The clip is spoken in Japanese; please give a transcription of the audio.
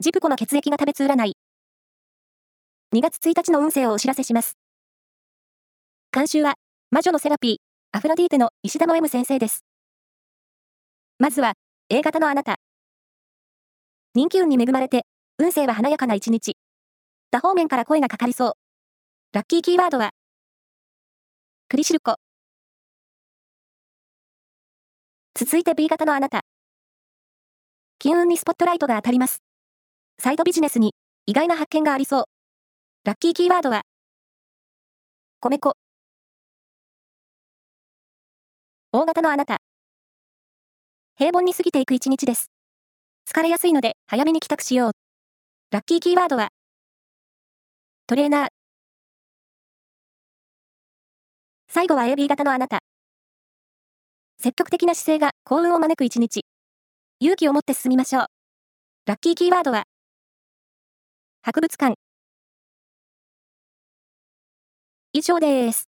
ジプコの血液が食べつ占い。2月1日の運勢をお知らせします。監修は、魔女のセラピー、アフロディーテの石田の M 先生です。まずは、A 型のあなた。人気運に恵まれて、運勢は華やかな一日。多方面から声がかかりそう。ラッキーキーワードは、クリシルコ。続いて B 型のあなた。金運にスポットライトが当たります。サイドビジネスに意外な発見がありそう。ラッキーキーワードは、米粉。大型のあなた。平凡に過ぎていく一日です。疲れやすいので早めに帰宅しよう。ラッキーキーワードは、トレーナー。最後は AB 型のあなた。積極的な姿勢が幸運を招く一日。勇気を持って進みましょう。ラッキーキーワードは、博物館。以上です。